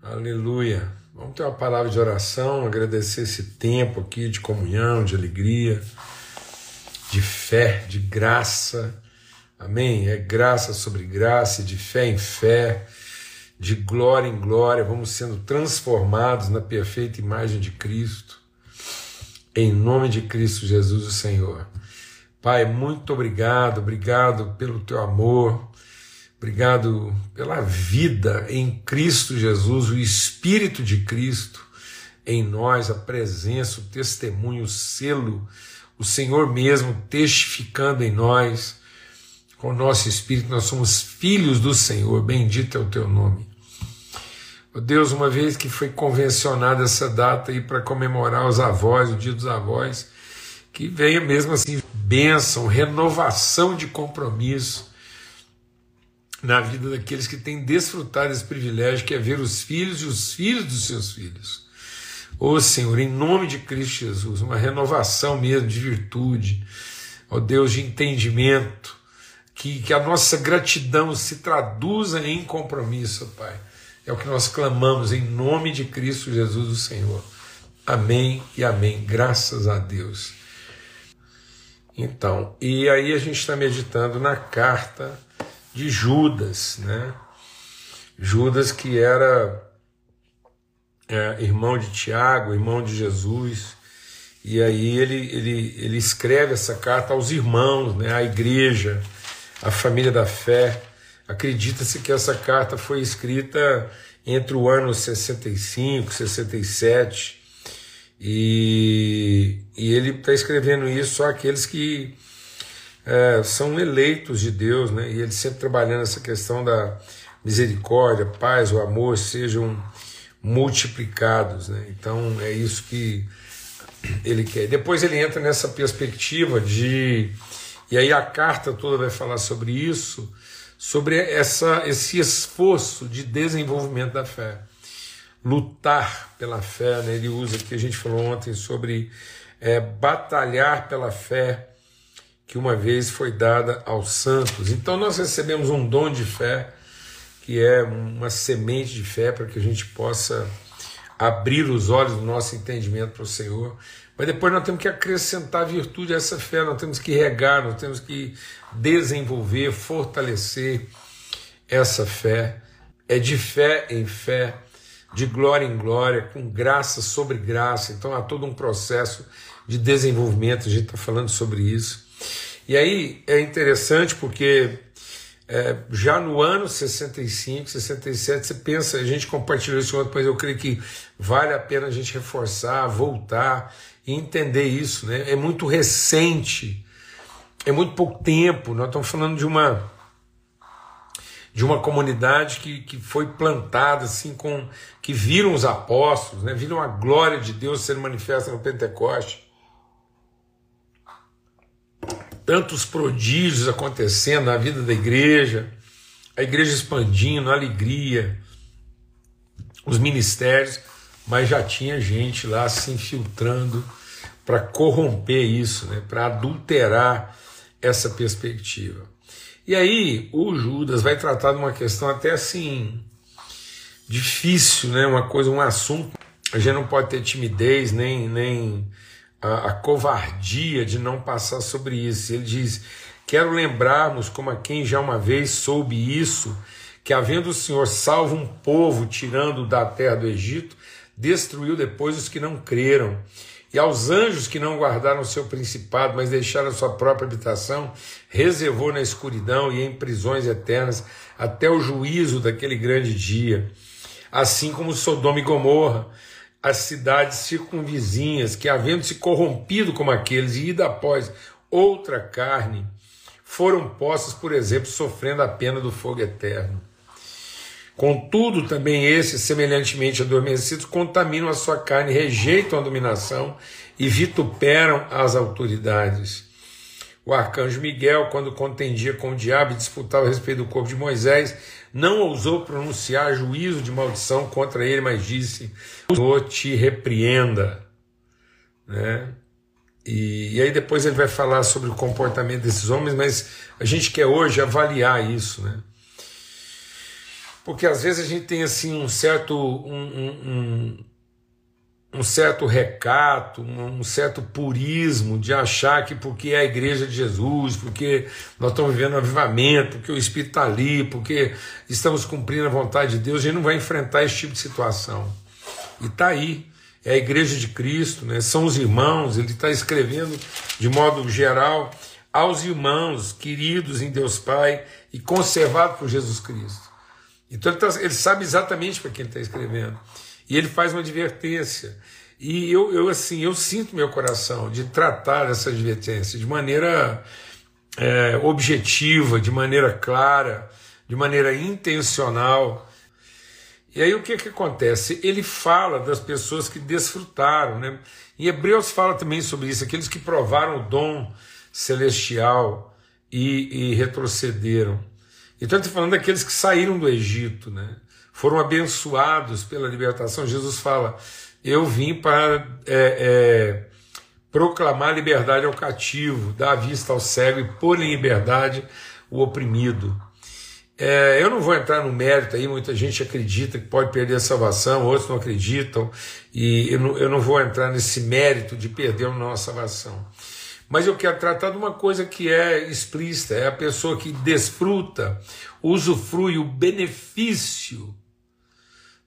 Aleluia. Vamos ter uma palavra de oração, agradecer esse tempo aqui de comunhão, de alegria, de fé, de graça. Amém? É graça sobre graça, de fé em fé, de glória em glória. Vamos sendo transformados na perfeita imagem de Cristo. Em nome de Cristo Jesus, o Senhor. Pai, muito obrigado, obrigado pelo teu amor, Obrigado pela vida em Cristo Jesus, o Espírito de Cristo em nós, a presença, o testemunho, o selo, o Senhor mesmo testificando em nós. Com o nosso Espírito, nós somos filhos do Senhor, bendito é o teu nome. Oh Deus, uma vez que foi convencionada essa data aí para comemorar os avós, o dia dos avós, que venha mesmo assim bênção, renovação de compromisso na vida daqueles que têm desfrutado desse privilégio, que é ver os filhos e os filhos dos seus filhos. Ô oh, Senhor, em nome de Cristo Jesus, uma renovação mesmo de virtude, ó oh, Deus, de entendimento, que, que a nossa gratidão se traduza em compromisso, Pai. É o que nós clamamos em nome de Cristo Jesus, o Senhor. Amém e amém. Graças a Deus. Então, e aí a gente está meditando na carta de Judas, né? Judas que era é, irmão de Tiago, irmão de Jesus, e aí ele, ele, ele escreve essa carta aos irmãos, né, à igreja, à família da fé. Acredita-se que essa carta foi escrita entre o ano 65, 67, e, e ele está escrevendo isso só aqueles que é, são eleitos de Deus, né? e ele sempre trabalhando essa questão da misericórdia, paz, o amor sejam multiplicados. Né? Então é isso que ele quer. Depois ele entra nessa perspectiva de. E aí a carta toda vai falar sobre isso, sobre essa, esse esforço de desenvolvimento da fé. Lutar pela fé, né? ele usa que a gente falou ontem sobre é, batalhar pela fé que uma vez foi dada aos santos. Então nós recebemos um dom de fé, que é uma semente de fé para que a gente possa abrir os olhos do nosso entendimento para o Senhor. Mas depois nós temos que acrescentar virtude a essa fé, nós temos que regar, nós temos que desenvolver, fortalecer essa fé. É de fé em fé, de glória em glória, com graça sobre graça. Então há todo um processo de desenvolvimento, a gente está falando sobre isso. E aí é interessante porque é, já no ano 65, 67, você pensa, a gente compartilhou isso ontem, mas eu creio que vale a pena a gente reforçar, voltar e entender isso. Né? É muito recente, é muito pouco tempo, nós estamos falando de uma de uma comunidade que, que foi plantada assim com que viram os apóstolos, né? viram a glória de Deus sendo manifesta no Pentecoste tantos prodígios acontecendo na vida da igreja, a igreja expandindo, a alegria, os ministérios, mas já tinha gente lá se infiltrando para corromper isso, né, para adulterar essa perspectiva. E aí o Judas vai tratar de uma questão até assim difícil, né, uma coisa, um assunto. A gente não pode ter timidez nem nem a, a covardia de não passar sobre isso. Ele diz: Quero lembrarmos, como a quem já uma vez soube isso, que havendo o Senhor salvo um povo tirando da terra do Egito, destruiu depois os que não creram. E aos anjos que não guardaram seu principado, mas deixaram sua própria habitação, reservou na escuridão e em prisões eternas até o juízo daquele grande dia. Assim como Sodoma e Gomorra, as cidades circunvizinhas, que havendo se corrompido como aqueles e ido após outra carne, foram postas, por exemplo, sofrendo a pena do fogo eterno. Contudo, também esses, semelhantemente adormecidos, contaminam a sua carne, rejeitam a dominação e vituperam as autoridades. O arcanjo Miguel, quando contendia com o diabo e disputava a respeito do corpo de Moisés, não ousou pronunciar juízo de maldição contra ele, mas disse: O te repreenda. Né? E, e, aí depois ele vai falar sobre o comportamento desses homens, mas a gente quer hoje avaliar isso. Né? porque às vezes a gente tem assim um certo um, um, um certo recato, um certo purismo de achar que porque é a igreja de Jesus, porque nós estamos vivendo um avivamento, porque o Espírito está ali, porque estamos cumprindo a vontade de Deus, a gente não vai enfrentar esse tipo de situação. E está aí, é a igreja de Cristo, né? são os irmãos, ele está escrevendo de modo geral aos irmãos queridos em Deus Pai e conservados por Jesus Cristo. Então ele, tá, ele sabe exatamente para quem ele está escrevendo. E ele faz uma advertência. E eu, eu, assim, eu sinto meu coração de tratar essa advertência de maneira é, objetiva, de maneira clara, de maneira intencional. E aí o que, que acontece? Ele fala das pessoas que desfrutaram. Né? Em Hebreus fala também sobre isso, aqueles que provaram o dom celestial e, e retrocederam. Então ele está falando daqueles que saíram do Egito, né? Foram abençoados pela libertação. Jesus fala: Eu vim para é, é, proclamar liberdade ao cativo, dar vista ao cego e pôr em liberdade o oprimido. É, eu não vou entrar no mérito aí, muita gente acredita que pode perder a salvação, outros não acreditam, e eu não, eu não vou entrar nesse mérito de perder a salvação. Mas eu quero tratar de uma coisa que é explícita: é a pessoa que desfruta, usufrui o benefício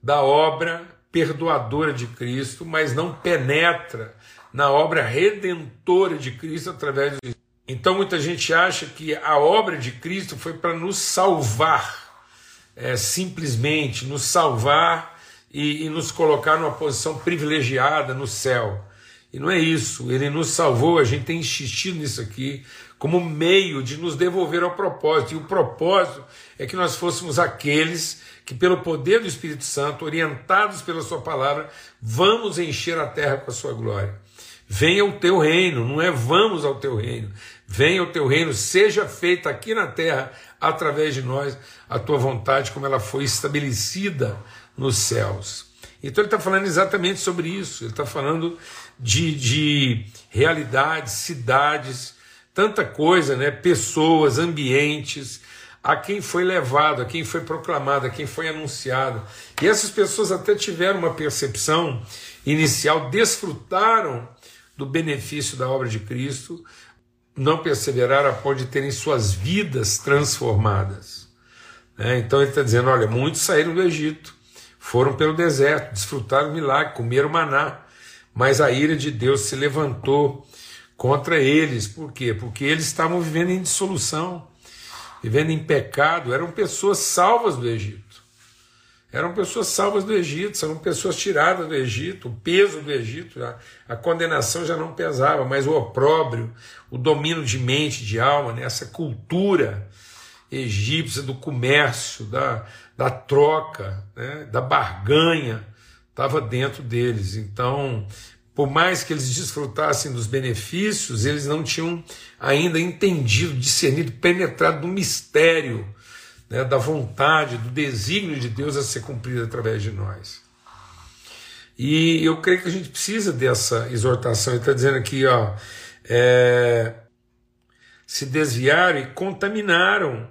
da obra perdoadora de Cristo, mas não penetra na obra redentora de Cristo através do Então muita gente acha que a obra de Cristo foi para nos salvar, é, simplesmente nos salvar e, e nos colocar numa posição privilegiada no céu. E não é isso, ele nos salvou, a gente tem insistido nisso aqui, como meio de nos devolver ao propósito. E o propósito é que nós fôssemos aqueles que, pelo poder do Espírito Santo, orientados pela Sua palavra, vamos encher a terra com a Sua glória. Venha o teu reino, não é vamos ao teu reino. Venha o teu reino, seja feita aqui na terra, através de nós, a tua vontade, como ela foi estabelecida nos céus. Então ele está falando exatamente sobre isso. Ele está falando de, de realidades, cidades, tanta coisa, né? pessoas, ambientes, a quem foi levado, a quem foi proclamado, a quem foi anunciado. E essas pessoas até tiveram uma percepção inicial, desfrutaram do benefício da obra de Cristo, não perseveraram a ponto de terem suas vidas transformadas. É, então ele está dizendo: olha, muitos saíram do Egito, foram pelo deserto, desfrutaram do milagre, comeram maná, mas a ira de Deus se levantou contra eles. Por quê? Porque eles estavam vivendo em dissolução vivendo em pecado, eram pessoas salvas do Egito. Eram pessoas salvas do Egito, eram pessoas tiradas do Egito, o peso do Egito, a, a condenação já não pesava, mas o opróbrio, o domínio de mente, de alma, né, essa cultura egípcia do comércio, da, da troca, né, da barganha, estava dentro deles. Então, por mais que eles desfrutassem dos benefícios, eles não tinham ainda entendido, discernido, penetrado no mistério né, da vontade, do desígnio de Deus a ser cumprido através de nós. E eu creio que a gente precisa dessa exortação. Ele está dizendo aqui, ó, é, se desviaram e contaminaram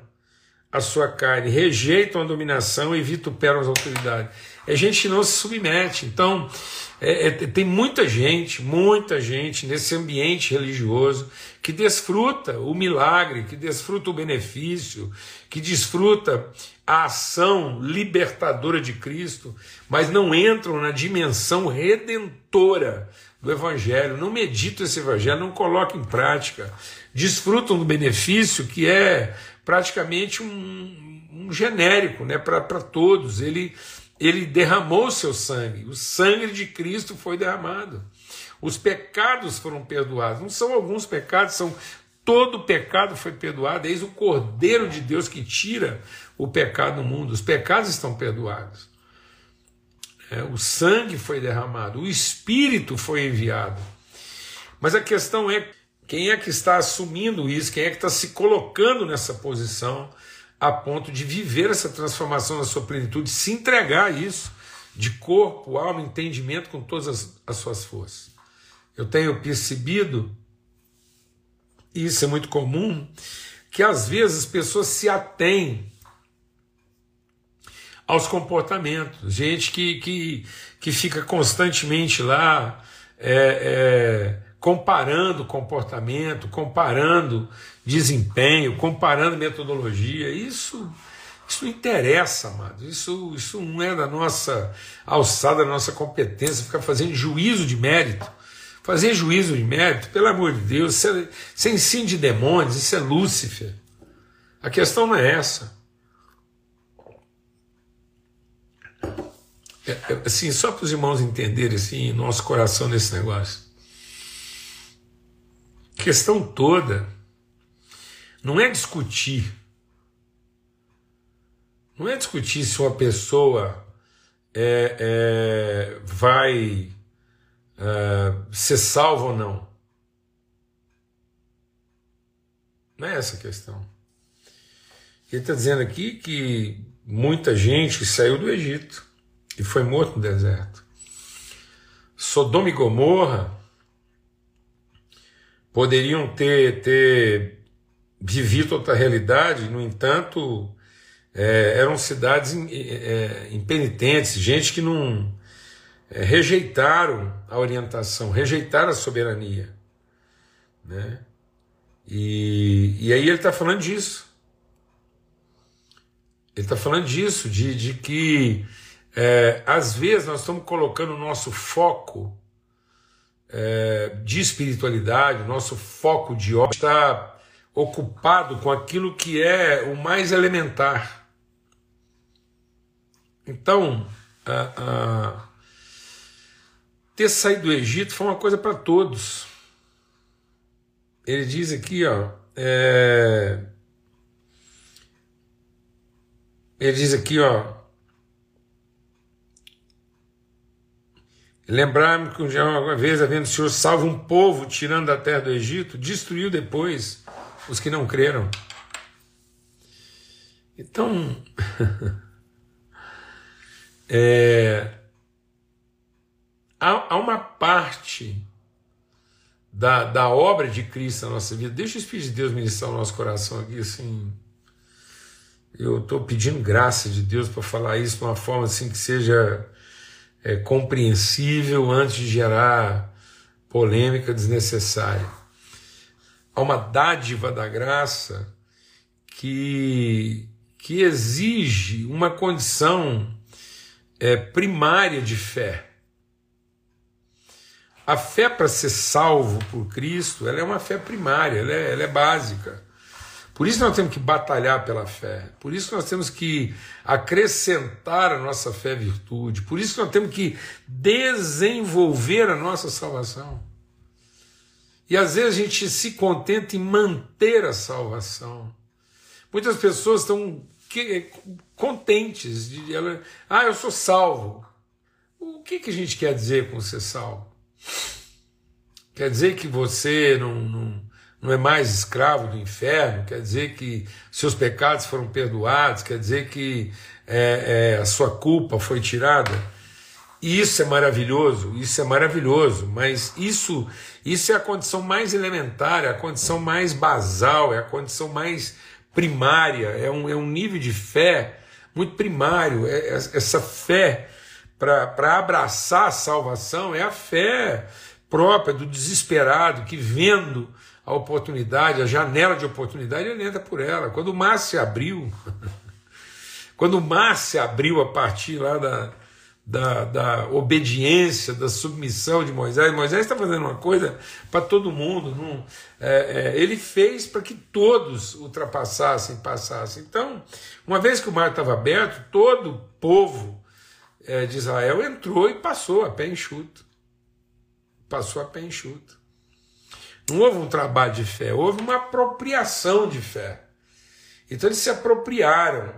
a sua carne, rejeitam a dominação e vituperam as autoridades. É gente não se submete. Então, é, é, tem muita gente, muita gente nesse ambiente religioso que desfruta o milagre, que desfruta o benefício, que desfruta a ação libertadora de Cristo, mas não entram na dimensão redentora do Evangelho, não meditam esse Evangelho, não colocam em prática, desfrutam do benefício que é praticamente um, um genérico né, para todos. Ele ele derramou o seu sangue, o sangue de Cristo foi derramado. Os pecados foram perdoados. Não são alguns pecados, são todo pecado foi perdoado. Eis o Cordeiro de Deus que tira o pecado do mundo. Os pecados estão perdoados. É, o sangue foi derramado, o Espírito foi enviado. Mas a questão é quem é que está assumindo isso, quem é que está se colocando nessa posição a ponto de viver essa transformação na sua plenitude, se entregar a isso, de corpo, alma, entendimento, com todas as, as suas forças. Eu tenho percebido, e isso é muito comum, que às vezes as pessoas se atêm aos comportamentos, gente que, que, que fica constantemente lá é, é, comparando comportamento, comparando desempenho, comparando metodologia. Isso, isso interessa, amado. Isso, isso não é da nossa alçada, da nossa competência, ficar fazendo juízo de mérito. Fazer juízo de mérito, pelo amor de Deus, isso é, isso é ensino de demônios, isso é Lúcifer. A questão não é essa. É, é, assim, só para os irmãos entenderem assim, nosso coração nesse negócio. A questão toda não é discutir. Não é discutir se uma pessoa é, é, vai é, ser salva ou não. Não é essa a questão. Ele está dizendo aqui que muita gente saiu do Egito e foi morto no deserto. Sodoma e Gomorra poderiam ter, ter vivido outra realidade, no entanto, é, eram cidades é, impenitentes, gente que não é, rejeitaram a orientação, rejeitaram a soberania. Né? E, e aí ele está falando disso. Ele está falando disso, de, de que é, às vezes nós estamos colocando o nosso foco é, de espiritualidade, nosso foco de ódio está ocupado com aquilo que é o mais elementar. Então, a, a, ter saído do Egito foi uma coisa para todos. Ele diz aqui, ó, é, ele diz aqui, ó, Lembrar-me que uma vez, havendo o Senhor salvo um povo tirando da terra do Egito, destruiu depois os que não creram. Então, é, há, há, uma parte da, da obra de Cristo na nossa vida. Deixa o Espírito de Deus ministrar o nosso coração aqui, assim. Eu estou pedindo graça de Deus para falar isso de uma forma assim que seja é, compreensível antes de gerar polêmica desnecessária. Há uma dádiva da graça que, que exige uma condição é, primária de fé. A fé para ser salvo por Cristo, ela é uma fé primária, ela é, ela é básica. Por isso nós temos que batalhar pela fé, por isso nós temos que acrescentar a nossa fé virtude, por isso nós temos que desenvolver a nossa salvação. E às vezes a gente se contenta em manter a salvação. Muitas pessoas estão contentes de ela, ah, eu sou salvo. O que, que a gente quer dizer com ser salvo? Quer dizer que você não, não não é mais escravo do inferno, quer dizer que seus pecados foram perdoados, quer dizer que é, é, a sua culpa foi tirada. E isso é maravilhoso, isso é maravilhoso, mas isso, isso é a condição mais elementar, é a condição mais basal, é a condição mais primária, é um, é um nível de fé muito primário. É, é essa fé para abraçar a salvação é a fé própria do desesperado que vendo a oportunidade, a janela de oportunidade, ele entra por ela. Quando o mar se abriu, quando o mar se abriu a partir lá da, da, da obediência, da submissão de Moisés, Moisés está fazendo uma coisa para todo mundo. Não, é, é, ele fez para que todos ultrapassassem, passassem. Então, uma vez que o mar estava aberto, todo o povo é, de Israel entrou e passou a pé enxuto. Passou a pé enxuto. Não houve um trabalho de fé, houve uma apropriação de fé. Então eles se apropriaram.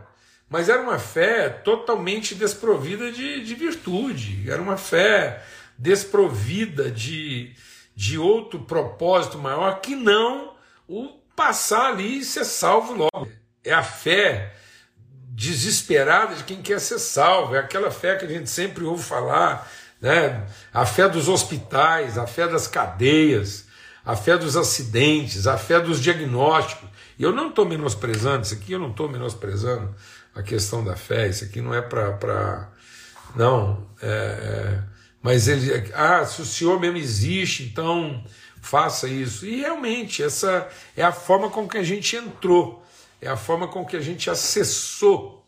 Mas era uma fé totalmente desprovida de, de virtude, era uma fé desprovida de, de outro propósito maior que não o passar ali e ser salvo logo. É a fé desesperada de quem quer ser salvo, é aquela fé que a gente sempre ouve falar, né? a fé dos hospitais, a fé das cadeias, a fé dos acidentes, a fé dos diagnósticos. E eu não estou menosprezando isso aqui, eu não estou menosprezando a questão da fé, isso aqui não é para. Não, é, é, mas ele. Ah, se o Senhor mesmo existe, então faça isso. E realmente, essa é a forma com que a gente entrou, é a forma com que a gente acessou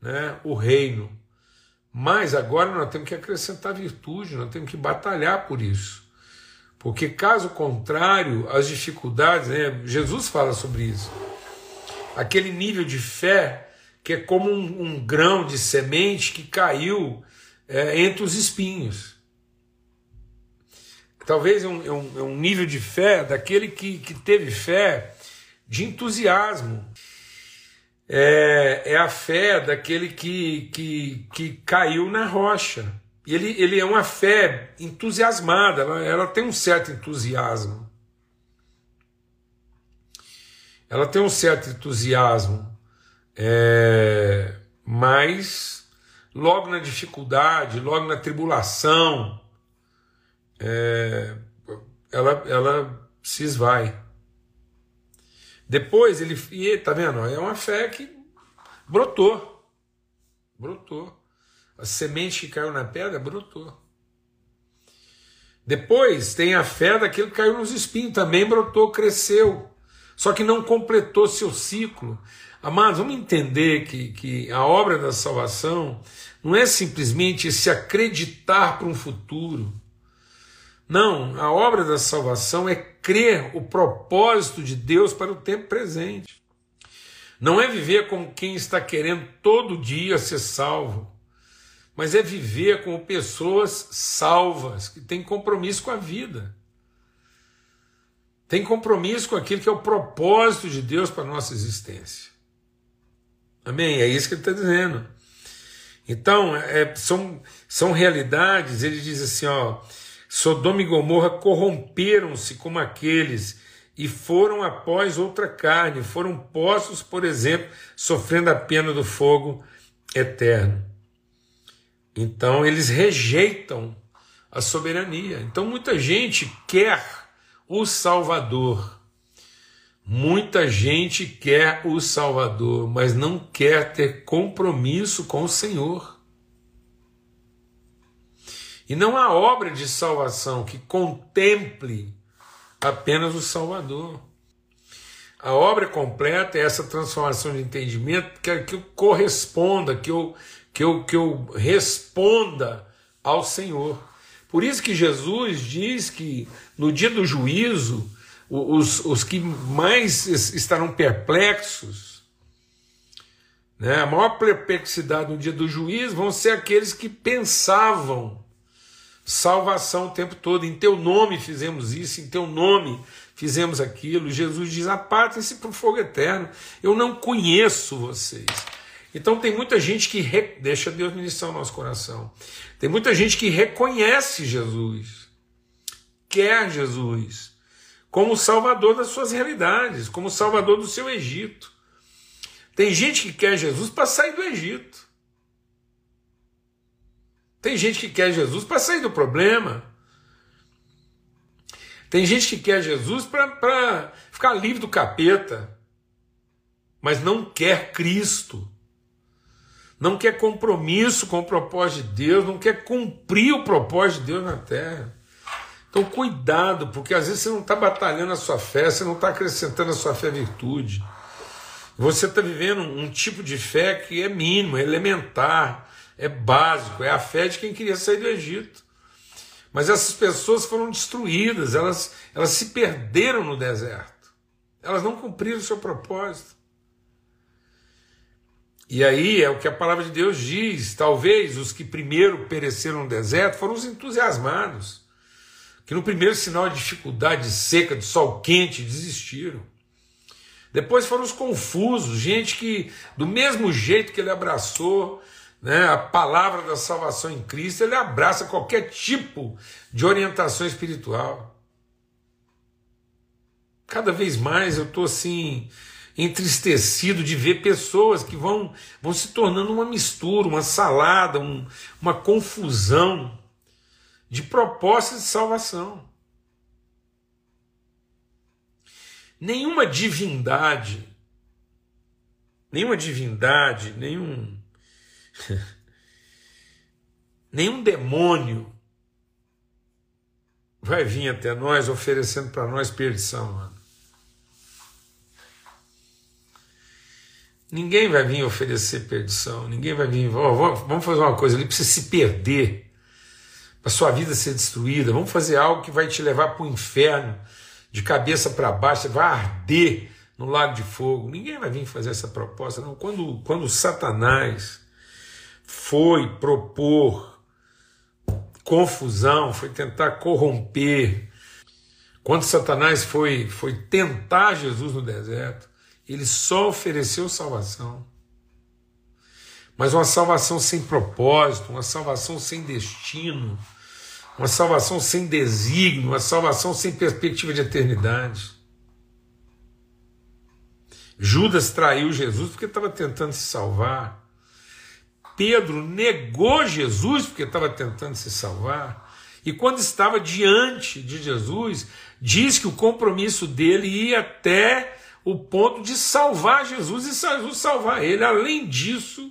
né, o reino. Mas agora nós temos que acrescentar virtude, nós temos que batalhar por isso. Porque caso contrário, as dificuldades, né, Jesus fala sobre isso. Aquele nível de fé que é como um, um grão de semente que caiu é, entre os espinhos. Talvez é um, é um, é um nível de fé daquele que, que teve fé de entusiasmo. É, é a fé daquele que, que, que caiu na rocha. E ele, ele é uma fé entusiasmada, ela, ela tem um certo entusiasmo. Ela tem um certo entusiasmo. É, mas logo na dificuldade, logo na tribulação, é, ela, ela se esvai. Depois ele. E, tá vendo? É uma fé que brotou. Brotou. A semente que caiu na pedra brotou. Depois tem a fé daquilo que caiu nos espinhos, também brotou, cresceu. Só que não completou seu ciclo. Amados, vamos entender que, que a obra da salvação não é simplesmente se acreditar para um futuro. Não, a obra da salvação é crer o propósito de Deus para o tempo presente. Não é viver como quem está querendo todo dia ser salvo, mas é viver como pessoas salvas, que têm compromisso com a vida. Tem compromisso com aquilo que é o propósito de Deus para a nossa existência. Amém? É isso que ele está dizendo. Então, é, são, são realidades, ele diz assim, ó, Sodoma e Gomorra corromperam-se como aqueles e foram após outra carne, foram postos, por exemplo, sofrendo a pena do fogo eterno. Então, eles rejeitam a soberania. Então, muita gente quer o Salvador, Muita gente quer o Salvador, mas não quer ter compromisso com o Senhor. E não há obra de salvação que contemple apenas o Salvador. A obra completa é essa transformação de entendimento que, que eu corresponda, que eu, que, eu, que eu responda ao Senhor. Por isso que Jesus diz que no dia do juízo, os, os que mais estarão perplexos, né, a maior perplexidade no dia do juízo vão ser aqueles que pensavam salvação o tempo todo. Em teu nome fizemos isso, em teu nome fizemos aquilo. Jesus diz: apartem-se para o fogo eterno. Eu não conheço vocês. Então tem muita gente que re... deixa Deus ministrar o nosso coração. Tem muita gente que reconhece Jesus, quer Jesus, como salvador das suas realidades, como salvador do seu Egito. Tem gente que quer Jesus para sair do Egito. Tem gente que quer Jesus para sair do problema. Tem gente que quer Jesus para ficar livre do capeta, mas não quer Cristo. Não quer compromisso com o propósito de Deus, não quer cumprir o propósito de Deus na terra. Então, cuidado, porque às vezes você não está batalhando a sua fé, você não está acrescentando a sua fé virtude. Você está vivendo um tipo de fé que é mínimo, é elementar, é básico, é a fé de quem queria sair do Egito. Mas essas pessoas foram destruídas, elas, elas se perderam no deserto, elas não cumpriram o seu propósito. E aí é o que a palavra de Deus diz: talvez os que primeiro pereceram no deserto foram os entusiasmados que no primeiro sinal de dificuldade, de seca, de sol quente, desistiram. Depois foram os confusos, gente que, do mesmo jeito que ele abraçou né, a palavra da salvação em Cristo, ele abraça qualquer tipo de orientação espiritual. Cada vez mais eu estou assim, entristecido de ver pessoas que vão, vão se tornando uma mistura, uma salada, um, uma confusão de propostas de salvação. Nenhuma divindade nenhuma divindade, nenhum nenhum demônio vai vir até nós oferecendo para nós perdição, mano. Ninguém vai vir oferecer perdição, ninguém vai vir. Vamos fazer uma coisa, ele precisa se perder, para sua vida ser destruída. Vamos fazer algo que vai te levar para o inferno, de cabeça para baixo, você vai arder no lago de fogo. Ninguém vai vir fazer essa proposta, não. Quando, quando Satanás foi propor confusão, foi tentar corromper, quando Satanás foi, foi tentar Jesus no deserto, ele só ofereceu salvação. Mas uma salvação sem propósito, uma salvação sem destino, uma salvação sem desígnio, uma salvação sem perspectiva de eternidade. Judas traiu Jesus porque estava tentando se salvar. Pedro negou Jesus porque estava tentando se salvar. E quando estava diante de Jesus, diz que o compromisso dele ia até o ponto de salvar Jesus e Jesus salvar ele. Além disso,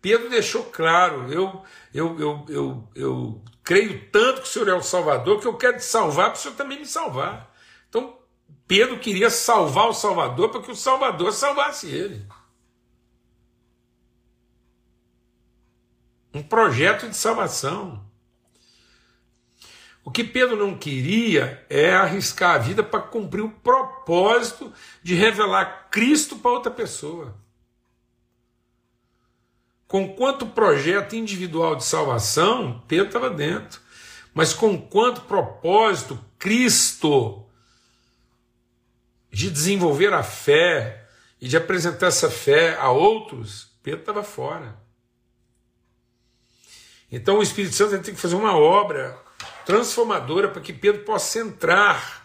Pedro deixou claro: eu, eu, eu, eu, eu creio tanto que o Senhor é o Salvador que eu quero te salvar para o Senhor também me salvar. Então, Pedro queria salvar o Salvador para que o Salvador salvasse ele. Um projeto de salvação. O que Pedro não queria é arriscar a vida para cumprir o propósito de revelar Cristo para outra pessoa. Com quanto projeto individual de salvação, Pedro estava dentro. Mas com quanto propósito Cristo de desenvolver a fé e de apresentar essa fé a outros, Pedro estava fora. Então o Espírito Santo tem que fazer uma obra transformadora para que Pedro possa entrar.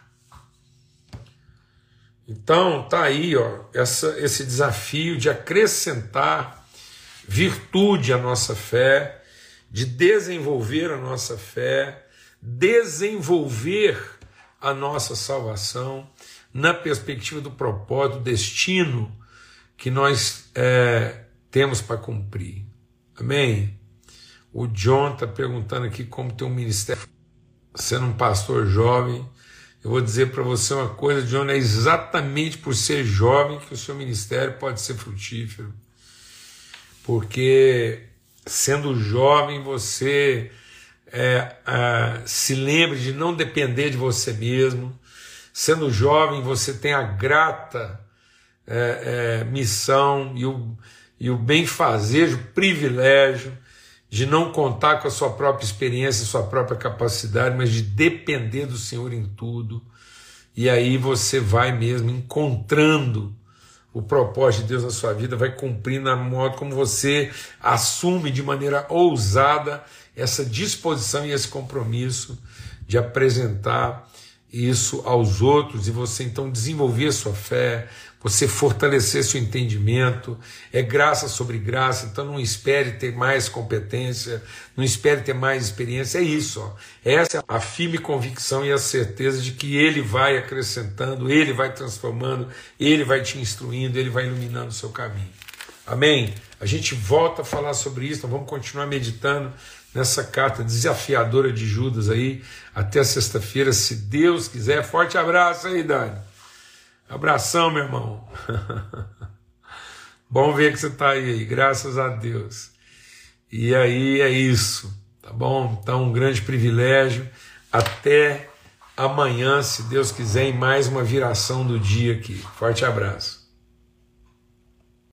Então, tá aí, ó, essa, esse desafio de acrescentar virtude à nossa fé, de desenvolver a nossa fé, desenvolver a nossa salvação na perspectiva do propósito, do destino que nós é, temos para cumprir. Amém? O John está perguntando aqui como ter um ministério sendo um pastor jovem, eu vou dizer para você uma coisa, John, é exatamente por ser jovem que o seu ministério pode ser frutífero. Porque sendo jovem você é, é, se lembre de não depender de você mesmo. Sendo jovem você tem a grata é, é missão e o, e o bem-fazer, o privilégio de não contar com a sua própria experiência, sua própria capacidade, mas de depender do Senhor em tudo. E aí você vai mesmo encontrando o propósito de Deus na sua vida, vai cumprindo na modo como você assume de maneira ousada essa disposição e esse compromisso de apresentar isso aos outros e você então desenvolver sua fé, você fortalecer seu entendimento, é graça sobre graça, então não espere ter mais competência, não espere ter mais experiência, é isso. Ó. Essa é a firme convicção e a certeza de que Ele vai acrescentando, Ele vai transformando, Ele vai te instruindo, Ele vai iluminando o seu caminho. Amém? A gente volta a falar sobre isso, vamos continuar meditando nessa carta desafiadora de Judas aí, até sexta-feira, se Deus quiser. Forte abraço aí, Dani. Abração, meu irmão. bom ver que você está aí, graças a Deus. E aí é isso, tá bom? Então, um grande privilégio. Até amanhã, se Deus quiser, em mais uma viração do dia aqui. Forte abraço.